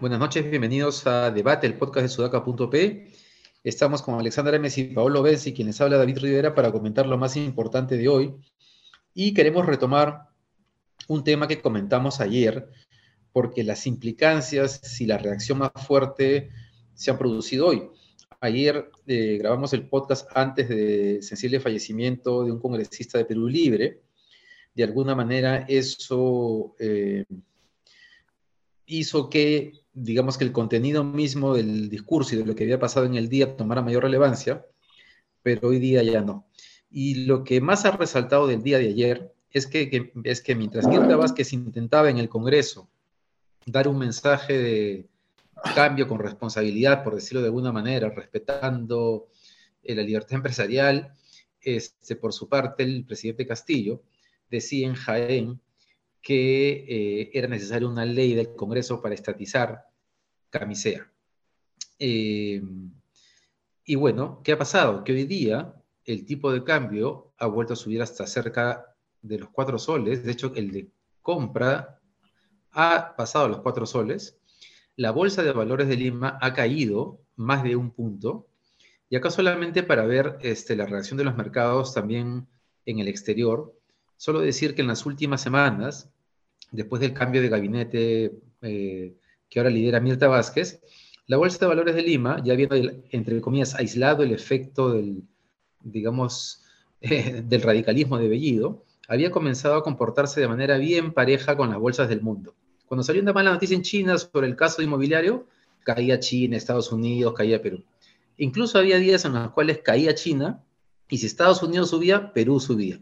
Buenas noches, bienvenidos a Debate, el podcast de sudaca.p. Estamos con Alexandra Emes y Paolo Benzi, quien les habla David Rivera, para comentar lo más importante de hoy. Y queremos retomar un tema que comentamos ayer, porque las implicancias y la reacción más fuerte se han producido hoy. Ayer eh, grabamos el podcast antes del sensible fallecimiento de un congresista de Perú Libre. De alguna manera eso eh, hizo que digamos que el contenido mismo del discurso y de lo que había pasado en el día tomara mayor relevancia, pero hoy día ya no. Y lo que más ha resaltado del día de ayer es que, es que mientras Mirta Vázquez intentaba en el Congreso dar un mensaje de cambio con responsabilidad, por decirlo de alguna manera, respetando eh, la libertad empresarial, este, por su parte el presidente Castillo decía en Jaén que eh, era necesaria una ley del Congreso para estatizar Camisea. Eh, y bueno, ¿qué ha pasado? Que hoy día el tipo de cambio ha vuelto a subir hasta cerca de los cuatro soles. De hecho, el de compra ha pasado a los cuatro soles. La bolsa de valores de Lima ha caído más de un punto. Y acá solamente para ver este, la reacción de los mercados también en el exterior, Solo decir que en las últimas semanas, después del cambio de gabinete eh, que ahora lidera Mirta Vázquez, la Bolsa de Valores de Lima, ya viendo, entre comillas, aislado el efecto del, digamos, eh, del radicalismo de Bellido, había comenzado a comportarse de manera bien pareja con las bolsas del mundo. Cuando salió una mala noticia en China sobre el caso inmobiliario, caía China, Estados Unidos, caía Perú. Incluso había días en los cuales caía China y si Estados Unidos subía, Perú subía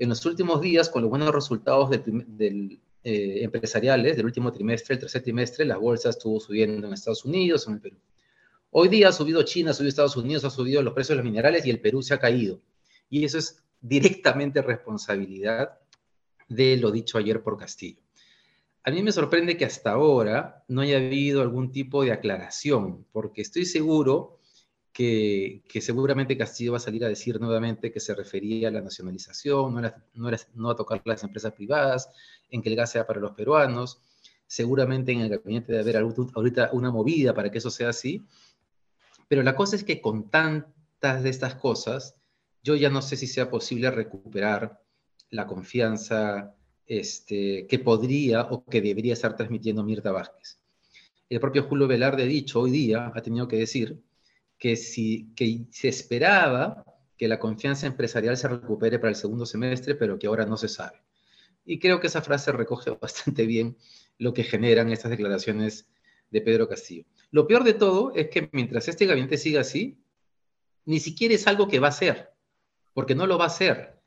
en los últimos días, con los buenos resultados del, eh, empresariales del último trimestre, el tercer trimestre, la bolsa estuvo subiendo en Estados Unidos, en el Perú. Hoy día ha subido China, ha subido Estados Unidos, ha subido los precios de los minerales y el Perú se ha caído. Y eso es directamente responsabilidad de lo dicho ayer por Castillo. A mí me sorprende que hasta ahora no haya habido algún tipo de aclaración, porque estoy seguro que, seguramente Castillo va a salir a decir nuevamente que se refería a la nacionalización, no, no a tocar las empresas privadas, en que el gas sea para los peruanos. Seguramente en el gabinete debe haber ahorita una movida para que eso sea así. Pero la cosa es que con tantas de estas cosas, yo ya no sé si sea posible recuperar la confianza este, que podría o que debería estar transmitiendo Mirta Vázquez. El propio Julio Velarde dicho hoy día, ha tenido que decir, que, si, que se esperaba que la confianza empresarial se recupere para el segundo semestre, pero que ahora no se sabe. Y creo que esa frase recoge bastante bien lo que generan estas declaraciones de Pedro Castillo. Lo peor de todo es que mientras este gabinete siga así, ni siquiera es algo que va a hacer, porque no lo va a hacer,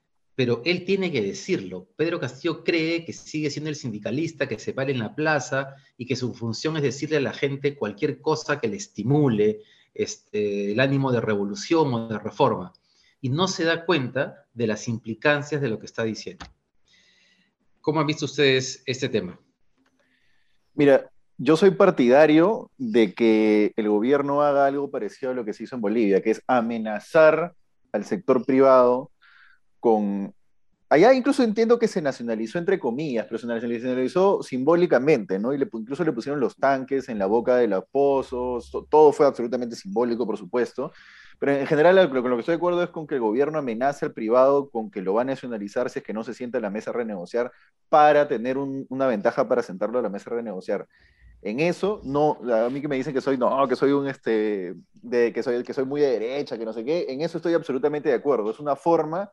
pero él tiene que decirlo. Pedro Castillo cree que sigue siendo el sindicalista que se para en la plaza y que su función es decirle a la gente cualquier cosa que le estimule, este, el ánimo de revolución o de reforma y no se da cuenta de las implicancias de lo que está diciendo. ¿Cómo han visto ustedes este tema? Mira, yo soy partidario de que el gobierno haga algo parecido a lo que se hizo en Bolivia, que es amenazar al sector privado con Allá incluso entiendo que se nacionalizó entre comillas, pero se nacionalizó simbólicamente, ¿no? Y le, incluso le pusieron los tanques en la boca de los pozos, todo fue absolutamente simbólico, por supuesto. Pero en general, lo, con lo que estoy de acuerdo es con que el gobierno amenaza al privado con que lo va a nacionalizar si es que no se sienta a la mesa a renegociar para tener una ventaja para sentarlo a la mesa a renegociar. En eso, no, a mí que me dicen que soy, no, que soy un, este, de, que soy, que soy muy de derecha, que no sé qué, en eso estoy absolutamente de acuerdo. Es una forma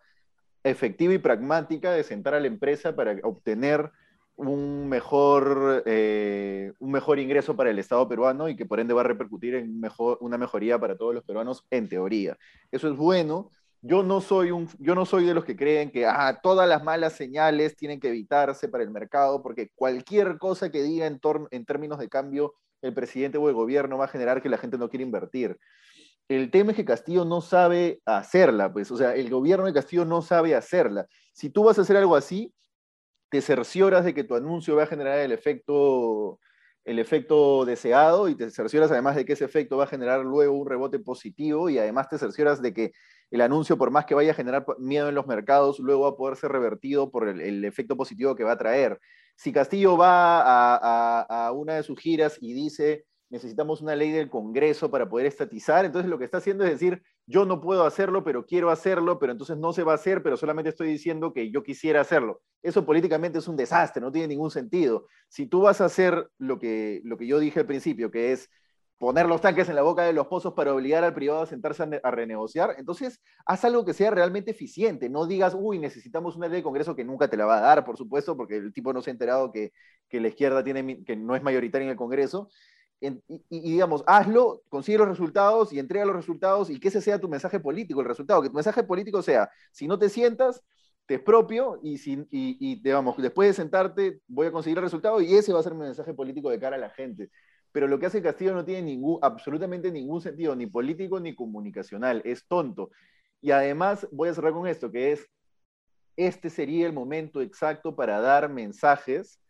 efectiva y pragmática de sentar a la empresa para obtener un mejor, eh, un mejor ingreso para el Estado peruano y que por ende va a repercutir en mejor, una mejoría para todos los peruanos en teoría. Eso es bueno. Yo no soy, un, yo no soy de los que creen que ah, todas las malas señales tienen que evitarse para el mercado, porque cualquier cosa que diga en, en términos de cambio el presidente o el gobierno va a generar que la gente no quiera invertir el tema es que Castillo no sabe hacerla, pues, o sea, el gobierno de Castillo no sabe hacerla. Si tú vas a hacer algo así, te cercioras de que tu anuncio va a generar el efecto, el efecto deseado y te cercioras además de que ese efecto va a generar luego un rebote positivo y además te cercioras de que el anuncio, por más que vaya a generar miedo en los mercados, luego va a poder ser revertido por el, efecto positivo que va a traer. Si Castillo va a, a una de sus giras y dice necesitamos una ley del Congreso para poder estatizar. Entonces lo que está haciendo es decir, yo no puedo hacerlo, pero quiero hacerlo, pero entonces no se va a hacer, pero solamente estoy diciendo que yo quisiera hacerlo. Eso políticamente es un desastre, no tiene ningún sentido. Si tú vas a hacer lo que, lo que yo dije al principio, que es poner los tanques en la boca de los pozos para obligar al privado a sentarse a, renegociar, entonces haz algo que sea realmente eficiente. No digas, uy, necesitamos una ley de Congreso que nunca te la va a dar, por supuesto, porque el tipo no se ha enterado que, que la izquierda tiene, que no es mayoritaria en el Congreso y, digamos, hazlo, consigue los resultados y entrega los resultados y que ese sea tu mensaje político, el resultado, que tu mensaje político sea, si no te sientas, te expropio y, si, y, digamos, después de sentarte voy a conseguir el resultado y ese va a ser mi mensaje político de cara a la gente. Pero lo que hace Castillo no tiene ningún, absolutamente ningún sentido, ni político ni comunicacional, es tonto. Y además voy a cerrar con esto, que es, este sería el momento exacto para dar mensajes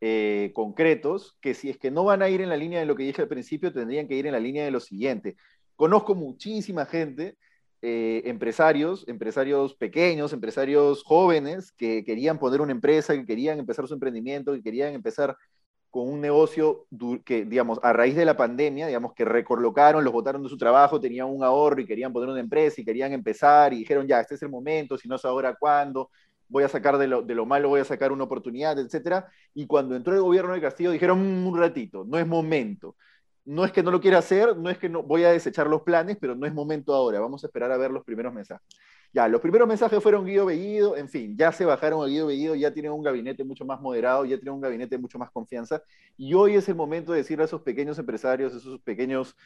eh, concretos que si es que no van a ir en la línea de lo que dije al principio, tendrían que ir en la línea de lo siguiente. Conozco muchísima gente, eh, empresarios, empresarios pequeños, empresarios jóvenes que querían poner una empresa, que querían empezar su emprendimiento, que querían empezar con un negocio que, digamos, a raíz de la pandemia, digamos, que recolocaron, los botaron de su trabajo, tenían un ahorro y querían poner una empresa y querían empezar y dijeron, ya, este es el momento, si no es ahora, ¿cuándo? Voy a sacar de lo, malo, voy a sacar una oportunidad, etcétera. Y cuando entró el gobierno de Castillo dijeron mm, un ratito, no es momento. No es que no lo quiera hacer, no es que no voy a desechar los planes, pero no es momento ahora. Vamos a esperar a ver los primeros mensajes. Ya, los primeros mensajes fueron Guido Bellido, en fin, ya se bajaron a Guido Bellido, ya tienen un gabinete mucho más moderado, ya tienen un gabinete mucho más confianza. Y hoy es el momento de decirle a esos pequeños empresarios, a esos pequeños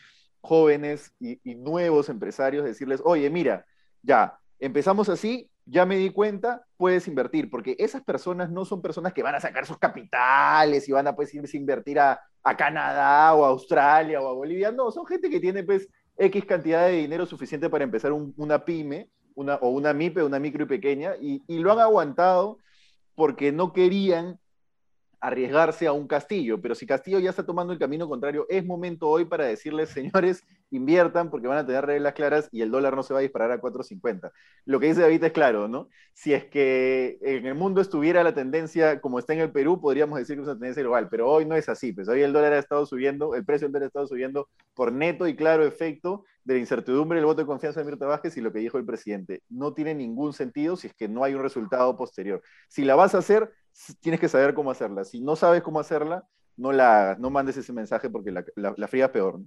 jóvenes y nuevos empresarios, decirles, oye, mira, ya, empezamos así, ya me di cuenta, puedes invertir, porque esas personas no son personas que van a sacar sus capitales y van a pues, irse a invertir a, Canadá o a Australia o a Bolivia, no, son gente que tiene pues X cantidad de dinero suficiente para empezar una pyme una, o una MIPE, una micro y pequeña, y, y lo han aguantado porque no querían arriesgarse a un Castillo, pero si Castillo ya está tomando el camino contrario, es momento hoy para decirles, señores, inviertan porque van a tener reglas claras y el dólar no se va a disparar a 4.50. Lo que dice David es claro, ¿no? Si es que en el mundo estuviera la tendencia como está en el Perú, podríamos decir que es una tendencia global, pero hoy no es así, pues hoy el dólar ha estado subiendo, el precio del dólar ha estado subiendo por neto y claro efecto de la incertidumbre del voto de confianza de Mirta Vázquez y lo que dijo el presidente. No tiene ningún sentido si es que no hay un resultado posterior. Si la vas a hacer, tienes que saber cómo hacerla. Si no sabes cómo hacerla, no la hagas, no mandes ese mensaje porque la, la, fría es peor.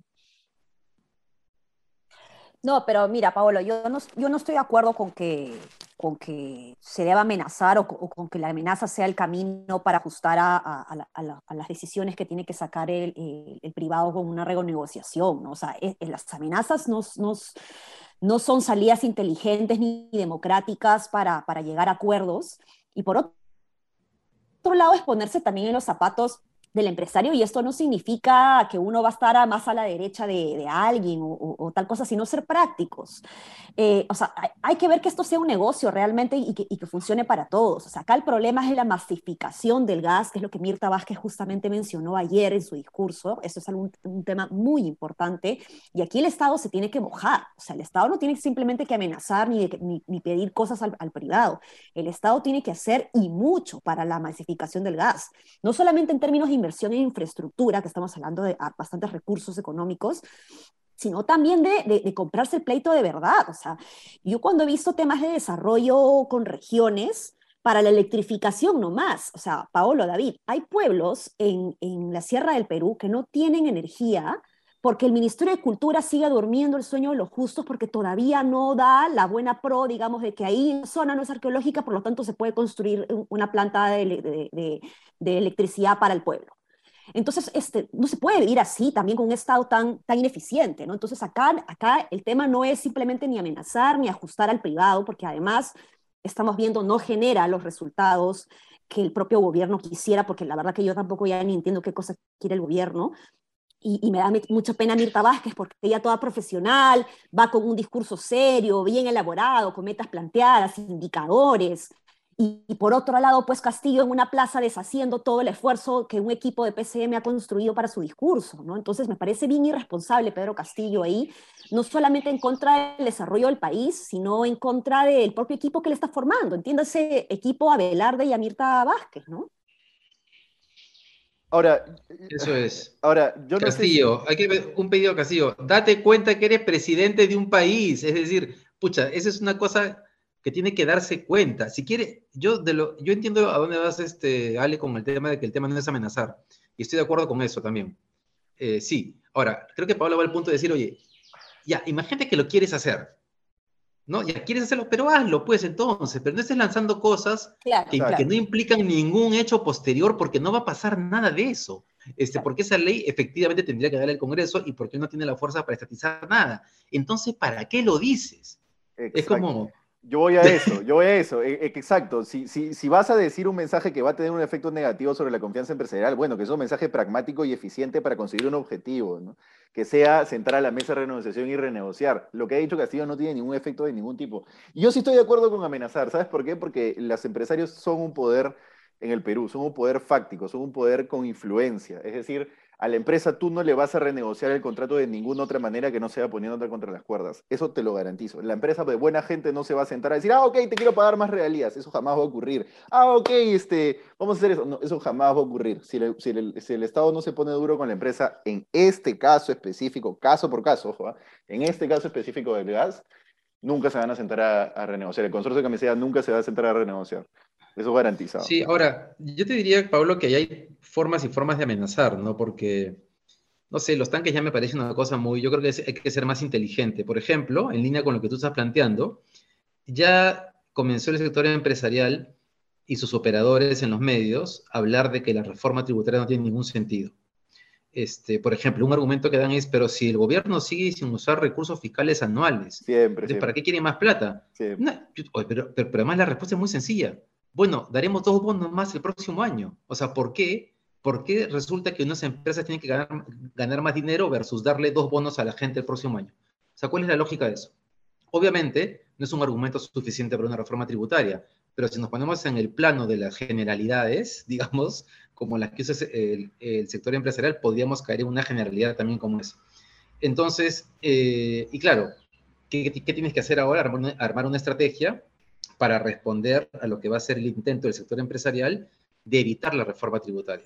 ¿no? pero mira, Paolo, yo no, yo no estoy de acuerdo con que, con que se deba amenazar o, con que la amenaza sea el camino para ajustar a, las decisiones que tiene que sacar el, privado con una renegociación. ¿no? O sea, las amenazas nos, nos, no son salidas inteligentes ni democráticas para, para llegar a acuerdos. Y por otro lado es ponerse también en los zapatos del empresario y esto no significa que uno va a estar más a la derecha de, alguien o, tal cosa, sino ser prácticos. Eh, o sea, hay, que ver que esto sea un negocio realmente y que, funcione para todos. O sea, acá el problema es la masificación del gas, que es lo que Mirta Vázquez justamente mencionó ayer en su discurso. Eso es un, tema muy importante y aquí el Estado se tiene que mojar. O sea, el Estado no tiene simplemente que amenazar ni, ni, pedir cosas al, al privado. El Estado tiene que hacer y mucho para la masificación del gas, no solamente en términos de inversión en infraestructura, que estamos hablando de ah, bastantes recursos económicos, sino también de, de, comprarse el pleito de verdad. O sea, yo cuando he visto temas de desarrollo con regiones, para la electrificación nomás. O sea, Paolo, David, hay pueblos en, en, la Sierra del Perú que no tienen energía porque el Ministerio de Cultura sigue durmiendo el sueño de los justos porque todavía no da la buena pro, digamos, de que ahí en zona no es arqueológica, por lo tanto se puede construir una planta de, de, de electricidad para el pueblo. Entonces, este, no se puede vivir así también con un Estado tan, tan ineficiente, ¿no? Entonces, acá, acá el tema no es simplemente ni amenazar ni ajustar al privado, porque además estamos viendo no genera los resultados que el propio gobierno quisiera, porque la verdad que yo tampoco ya ni entiendo qué cosa quiere el gobierno. Y, y, me da mucha pena Mirta Vázquez porque ella toda profesional, va con un discurso serio, bien elaborado, con metas planteadas, indicadores, y, por otro lado, pues Castillo en una plaza deshaciendo todo el esfuerzo que un equipo de PCM ha construido para su discurso, ¿no? Entonces me parece bien irresponsable Pedro Castillo ahí, no solamente en contra del desarrollo del país, sino en contra del propio equipo que le está formando. Entiéndase, equipo Abelarde y Amirta Vázquez, ¿no? Ahora, eso es. Ahora, yo Castillo, hay que un pedido a Castillo. Date cuenta que eres presidente de un país, es decir, pucha, esa es una cosa que tiene que darse cuenta. Si quiere, yo, de lo, yo entiendo a dónde vas, este, Ale, con el tema de que el tema no es amenazar. Y estoy de acuerdo con eso también. Eh, sí. Ahora, creo que Pablo va al punto de decir, oye, ya, imagínate que lo quieres hacer. ¿No? Ya quieres hacerlo, pero hazlo, pues entonces, pero no estés lanzando cosas que, no implican ningún hecho posterior, porque no va a pasar nada de eso. Este, porque esa ley efectivamente tendría que darle al Congreso y porque no tiene la fuerza para estatizar nada. Entonces, ¿para qué lo dices? Es como, yo voy a eso, yo voy a eso, e, e, exacto. Si, si, si, vas a decir un mensaje que va a tener un efecto negativo sobre la confianza empresarial, bueno, que es un mensaje pragmático y eficiente para conseguir un objetivo, ¿no? que sea sentar a la mesa de renegociación y renegociar. Lo que ha dicho Castillo no tiene ningún efecto de ningún tipo. Y yo sí estoy de acuerdo con amenazar, ¿sabes por qué? Porque los empresarios son un poder en el Perú, son un poder fáctico, son un poder con influencia. Es decir, a la empresa tú no le vas a renegociar el contrato de ninguna otra manera que no sea poniéndote contra las cuerdas. Eso te lo garantizo. La empresa de buena gente no se va a sentar a decir, ah, ok, te quiero pagar más regalías. Eso jamás va a ocurrir. Ah, ok, este, vamos a hacer eso. No, eso jamás va a ocurrir. Si, el, Estado no se pone duro con la empresa, en este caso específico, caso por caso, ¿ah? en este caso específico del gas, nunca se van a sentar a, a renegociar. El consorcio de camiseta nunca se va a sentar a renegociar. Eso garantizado. Sí, ahora, yo te diría, Pablo, que hay formas y formas de amenazar, ¿no? Porque, no sé, los tanques ya me parecen una cosa muy, yo creo que hay que ser más inteligente. Por ejemplo, en línea con lo que tú estás planteando, ya comenzó el sector empresarial y sus operadores en los medios a hablar de que la reforma tributaria no tiene ningún sentido. Este, por ejemplo, un argumento que dan es, pero si el gobierno sigue sin usar recursos fiscales anuales, siempre, ¿para qué quiere más plata? pero, pero, además la respuesta es muy sencilla bueno, daremos dos bonos más el próximo año. O sea, ¿por qué? ¿Por qué resulta que unas empresas tienen que ganar, más dinero versus darle dos bonos a la gente el próximo año? O sea, ¿cuál es la lógica de eso? Obviamente, no es un argumento suficiente para una reforma tributaria, pero si nos ponemos en el plano de las generalidades, digamos, como las que usa el, sector empresarial, podríamos caer en una generalidad también como esa. Entonces, eh, y claro, ¿qué, tienes que hacer ahora? armar una estrategia para responder a lo que va a ser el intento del sector empresarial de evitar la reforma tributaria.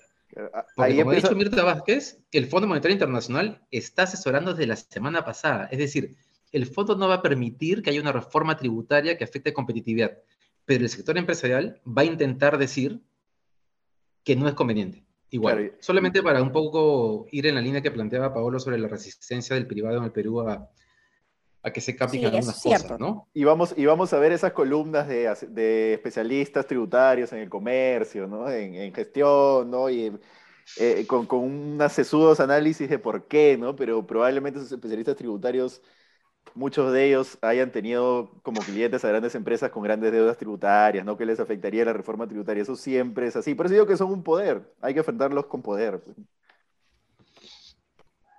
Porque, como ha dicho Mirta Vázquez, el Fondo Monetario Internacional está asesorando desde la semana pasada. Es decir, el fondo no va a permitir que haya una reforma tributaria que afecte competitividad, pero el sector empresarial va a intentar decir que no es conveniente. Igual, solamente para un poco ir en la línea que planteaba Paolo sobre la resistencia del privado en el Perú a, a que se capten algunas cosas, ¿no? Y vamos, y vamos a ver esas columnas de, de especialistas tributarios en el comercio, ¿no? En, gestión, ¿no? Y eh, con, con unos sesudos análisis de por qué, ¿no? Pero probablemente esos especialistas tributarios, muchos de ellos hayan tenido como clientes a grandes empresas con grandes deudas tributarias, ¿no? Que les afectaría la reforma tributaria. Eso siempre es así. Por eso digo que son un poder. Hay que enfrentarlos con poder.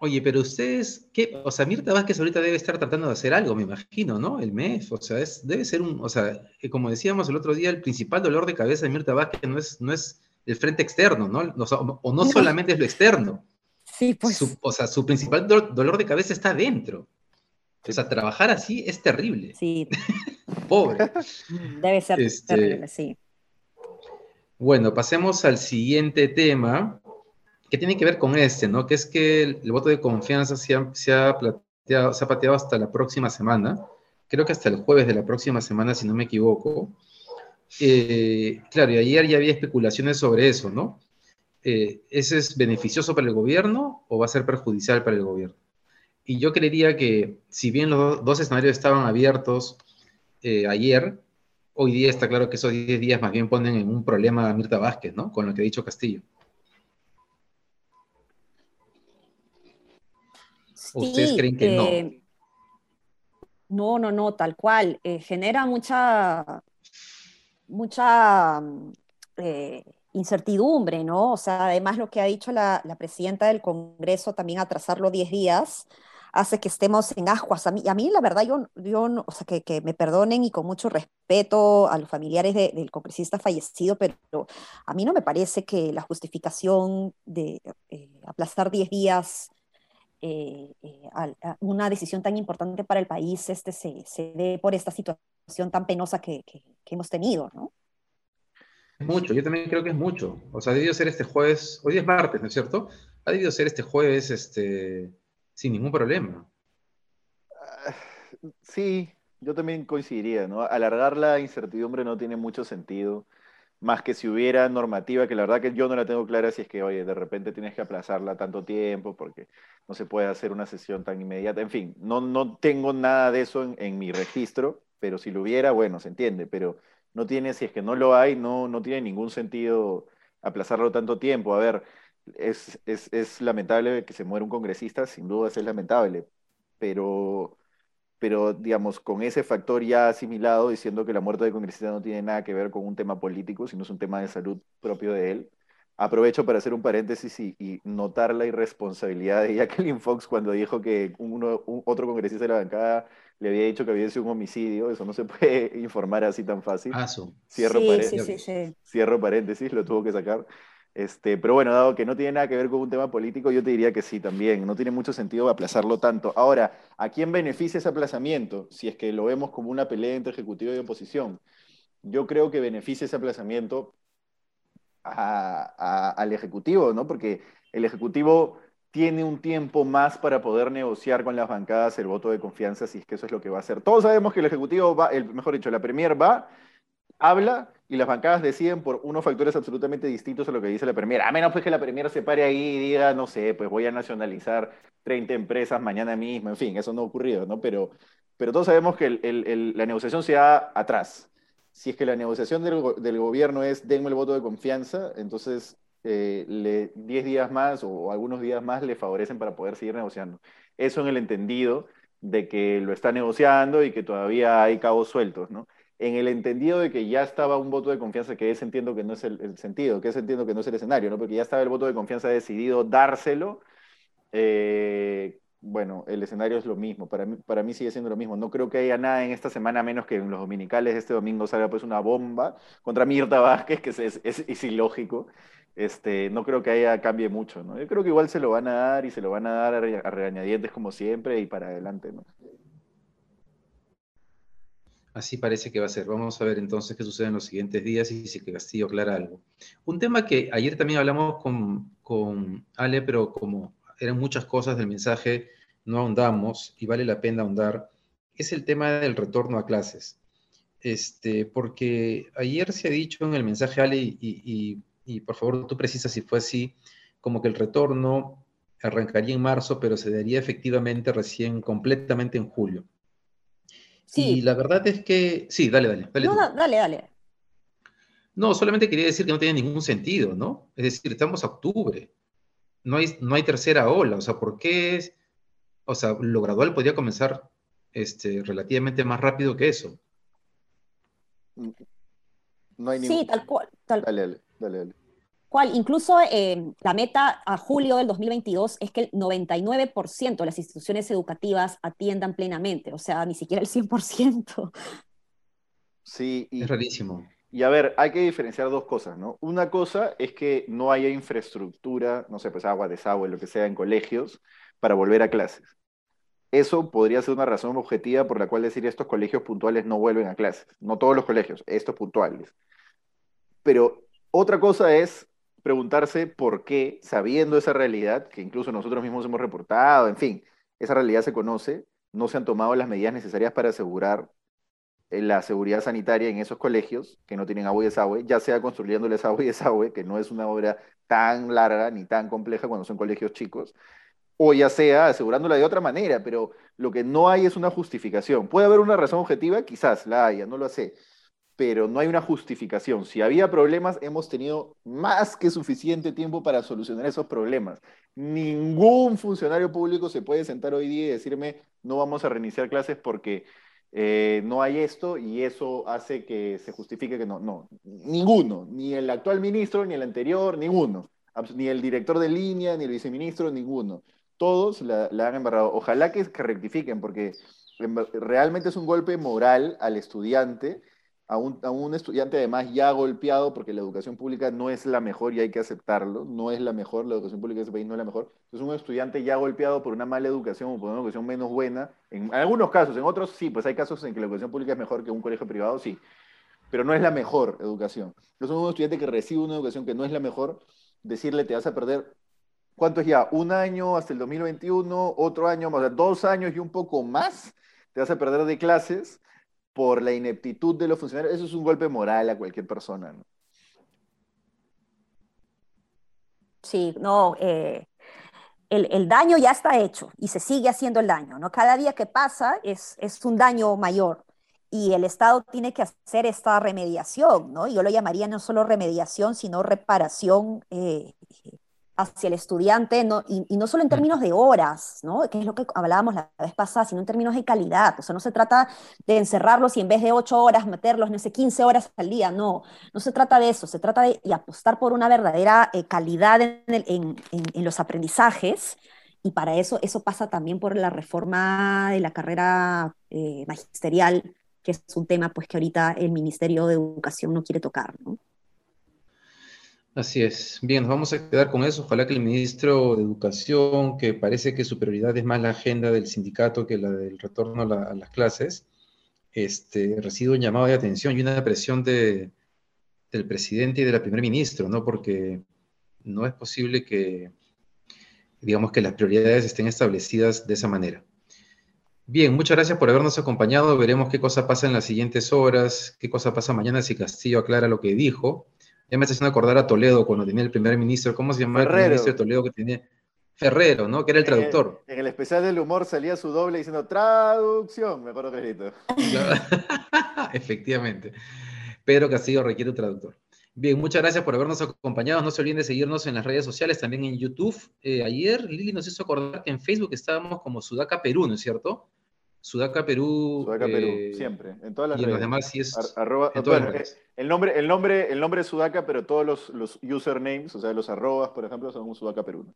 Oye, pero ustedes, ¿qué? O sea, Mirta Vázquez ahorita debe estar tratando de hacer algo, me imagino, ¿no? El MEF, o sea, es, debe ser un, o sea, eh, como decíamos el otro día, el principal dolor de cabeza de Mirta Vázquez no es, no es el frente externo, ¿no? O, no solamente es lo externo. Sí, pues. o sea, su principal dolor de cabeza está dentro. O sea, trabajar así es terrible. Sí. Pobre. Debe ser este, terrible, sí. Bueno, pasemos al siguiente tema que tiene que ver con este, ¿no? Que es que el, voto de confianza se ha, se, plateado, se ha pateado hasta la próxima semana, creo que hasta el jueves de la próxima semana, si no me equivoco. Eh, claro, y ayer ya había especulaciones sobre eso, ¿no? Eh, ¿Ese es beneficioso para el gobierno o va a ser perjudicial para el gobierno? Y yo creería que si bien los dos escenarios estaban abiertos eh, ayer, hoy día está claro que esos 10 días más bien ponen en un problema a Mirta Vázquez, ¿no? Con lo que ha dicho Castillo. ¿Ustedes creen que no? No, no, no, tal cual. Eh, genera mucha, mucha eh, incertidumbre, ¿no? O sea, además lo que ha dicho la, presidenta del Congreso, también atrasarlo 10 días, hace que estemos en aguas. A mí, a mí la verdad, yo, yo o sea, que, que, me perdonen y con mucho respeto a los familiares del congresista fallecido, pero a mí no me parece que la justificación de eh, aplazar 10 días eh, eh, a, una decisión tan importante para el país este, se, se dé por esta situación tan penosa que, que, que hemos tenido, ¿no? Es mucho, yo también creo que es mucho. O sea, ha debido ser este jueves, hoy es martes, ¿no es cierto? Ha debido ser este jueves este, sin ningún problema. Ah, sí, yo también coincidiría, ¿no? Alargar la incertidumbre no tiene mucho sentido, más que si hubiera normativa, que la verdad que yo no la tengo clara si es que, oye, de repente tienes que aplazarla tanto tiempo porque no se puede hacer una sesión tan inmediata. En fin, no, no tengo nada de eso en, en mi registro, pero si lo hubiera, bueno, se entiende, pero no tiene, si es que no lo hay, no, no tiene ningún sentido aplazarlo tanto tiempo. A ver, es, es, es lamentable que se muera un congresista, sin duda es lamentable, pero, pero digamos, con ese factor ya asimilado, diciendo que la muerte del congresista no tiene nada que ver con un tema político, sino es un tema de salud propio de él, Aprovecho para hacer un paréntesis y, notar la irresponsabilidad de Jacqueline Fox cuando dijo que uno, otro congresista de la bancada le había dicho que había sido un homicidio. Eso no se puede informar así tan fácil. Cierro, paréntesis, Cierro paréntesis, lo tuvo que sacar. Este, pero bueno, dado que no tiene nada que ver con un tema político, yo te diría que sí también. No tiene mucho sentido aplazarlo tanto. Ahora, ¿a quién beneficia ese aplazamiento? Si es que lo vemos como una pelea entre ejecutivo y oposición. Yo creo que beneficia ese aplazamiento al Ejecutivo, ¿no? Porque el Ejecutivo tiene un tiempo más para poder negociar con las bancadas el voto de confianza, si es que eso es lo que va a hacer. Todos sabemos que el Ejecutivo va, el, mejor dicho, la Premier va, habla y las bancadas deciden por unos factores absolutamente distintos a lo que dice la Premier. A menos pues que la Premier se pare ahí y diga, no sé, pues voy a nacionalizar 30 empresas mañana mismo, en fin, eso no ha ocurrido, ¿no? Pero, pero todos sabemos que la negociación se da atrás si es que la negociación del, gobierno es denme el voto de confianza, entonces 10 eh, días más o algunos días más le favorecen para poder seguir negociando. Eso en el entendido de que lo está negociando y que todavía hay cabos sueltos, ¿no? En el entendido de que ya estaba un voto de confianza, que es entiendo que no es el, sentido, que es entiendo que no es el escenario, ¿no? Porque ya estaba el voto de confianza decidido dárselo, eh, bueno, el escenario es lo mismo, para mí, para mí sigue siendo lo mismo. No creo que haya nada en esta semana, menos que en los dominicales este domingo salga pues una bomba contra Mirta Vázquez, que es, es, ilógico. Este, no creo que haya cambie mucho, ¿no? Yo creo que igual se lo van a dar y se lo van a dar a regañadientes como siempre y para adelante, ¿no? Así parece que va a ser. Vamos a ver entonces qué sucede en los siguientes días y si Castillo aclara algo. Un tema que ayer también hablamos con, con Ale, pero como eran muchas cosas del mensaje, no ahondamos y vale la pena ahondar, es el tema del retorno a clases. Este, porque ayer se ha dicho en el mensaje, Ale, y, y, por favor tú precisas si fue así, como que el retorno arrancaría en marzo, pero se daría efectivamente recién completamente en julio. Sí. Y la verdad es que, sí, dale, dale. Dale, no, dale, dale. No, solamente quería decir que no tiene ningún sentido, ¿no? Es decir, estamos a octubre no hay, no hay tercera ola, o sea, ¿por qué es, o sea, lo gradual podría comenzar este, relativamente más rápido que eso? No hay Sí, tal cual. Tal... Dale, dale, dale, dale. Cual, incluso eh, la meta a julio del 2022 es que el 99% de las instituciones educativas atiendan plenamente, o sea, ni siquiera el 100%. Sí, y, es rarísimo. Y a ver, hay que diferenciar dos cosas, ¿no? Una cosa es que no haya infraestructura, no sé, pues agua, desagüe, lo que sea, en colegios para volver a clases. Eso podría ser una razón objetiva por la cual decir estos colegios puntuales no vuelven a clases. No todos los colegios, estos puntuales. Pero otra cosa es preguntarse por qué, sabiendo esa realidad, que incluso nosotros mismos hemos reportado, en fin, esa realidad se conoce, no se han tomado las medidas necesarias para asegurar eh, la seguridad sanitaria en esos colegios que no tienen agua y desagüe, ya sea construyéndoles agua y desagüe, que no es una obra tan larga ni tan compleja cuando son colegios chicos, o ya sea asegurándola de otra manera, pero lo que no hay es una justificación. ¿Puede haber una razón objetiva? Quizás la haya, no lo sé, pero no hay una justificación. Si había problemas, hemos tenido más que suficiente tiempo para solucionar esos problemas. Ningún funcionario público se puede sentar hoy día y decirme, no vamos a reiniciar clases porque eh, no hay esto y eso hace que se justifique que no, no, ninguno, ni el actual ministro, ni el anterior, ninguno, ni el director de línea, ni el viceministro, ninguno. todos la, han embarrado. Ojalá que, que rectifiquen, porque realmente es un golpe moral al estudiante a un, estudiante además ya golpeado porque la educación pública no es la mejor y hay que aceptarlo, no es la mejor, la educación pública de ese país no es la mejor. Es un estudiante ya golpeado por una mala educación o por una educación menos buena, en, algunos casos, en otros sí, pues hay casos en que la educación pública es mejor que un colegio privado, sí, pero no es la mejor educación. Entonces un estudiante que recibe una educación que no es la mejor, decirle te vas a perder, ¿cuánto es ya? Un año hasta el 2021, otro año, o sea, dos años y un poco más, te vas a perder de clases por la ineptitud de los funcionarios, eso es un golpe moral a cualquier persona, ¿no? Sí, no, eh, el, daño ya está hecho y se sigue haciendo el daño, ¿no? Cada día que pasa es, es un daño mayor y el Estado tiene que hacer esta remediación, ¿no? Yo lo llamaría no solo remediación, sino reparación eh, hacia el estudiante, no, y, no solo en términos de horas, ¿no? que es lo que hablábamos la vez pasada, sino en términos de calidad. O sea, no se trata de encerrarlos y en vez de ocho horas meterlos, no sé, 15 horas al día, no, no se trata de eso, se trata de apostar por una verdadera eh, calidad en, en, los aprendizajes, y para eso, eso pasa también por la reforma de la carrera eh, magisterial, que es un tema pues que ahorita el Ministerio de Educación no quiere tocar, ¿no? Así es. Bien, nos vamos a quedar con eso. Ojalá que el ministro de Educación, que parece que su prioridad es más la agenda del sindicato que la del retorno a, las clases, este, reciba un llamado de atención y una presión de, del presidente y de la primer ministro, ¿no? Porque no es posible que, digamos, que las prioridades estén establecidas de esa manera. Bien, muchas gracias por habernos acompañado. Veremos qué cosa pasa en las siguientes horas, qué cosa pasa mañana si Castillo aclara lo que dijo. Ya me está haciendo acordar a Toledo cuando tenía el primer ministro. ¿Cómo se llamaba el primer ministro de Toledo que tenía? Ferrero, ¿no? Que era el traductor. En el, especial del humor salía su doble diciendo traducción, me acuerdo clarito. Efectivamente. Pedro Castillo requiere un traductor. Bien, muchas gracias por habernos acompañado. No se olviden de seguirnos en las redes sociales, también en YouTube. Eh, ayer Lili nos hizo acordar que en Facebook estábamos como Sudaca Perú, ¿no es cierto? Sudaca Perú. Sudaca Perú, eh, siempre, en todas las y redes. los demás sí es. en todas las redes. El nombre, el, nombre, el nombre es Sudaca, pero todos los, los usernames, o sea, los arrobas, por ejemplo, son Sudaca Perú.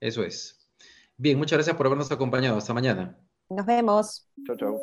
Eso es. Bien, muchas gracias por habernos acompañado. Hasta mañana. Nos vemos. Chao, chao.